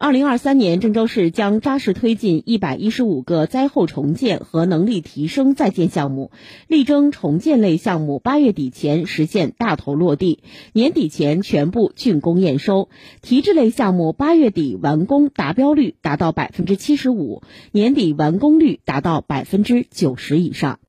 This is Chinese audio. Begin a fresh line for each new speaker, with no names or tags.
二零二三年郑州市将扎实推进一百一十五个灾后重建和能力提升在建项目力争重建类项目八月底前实现大头落地年底前全部竣工验收。提质类项目八月底完工达标率达到百分之七十五年底完工率达到百分之九十以上。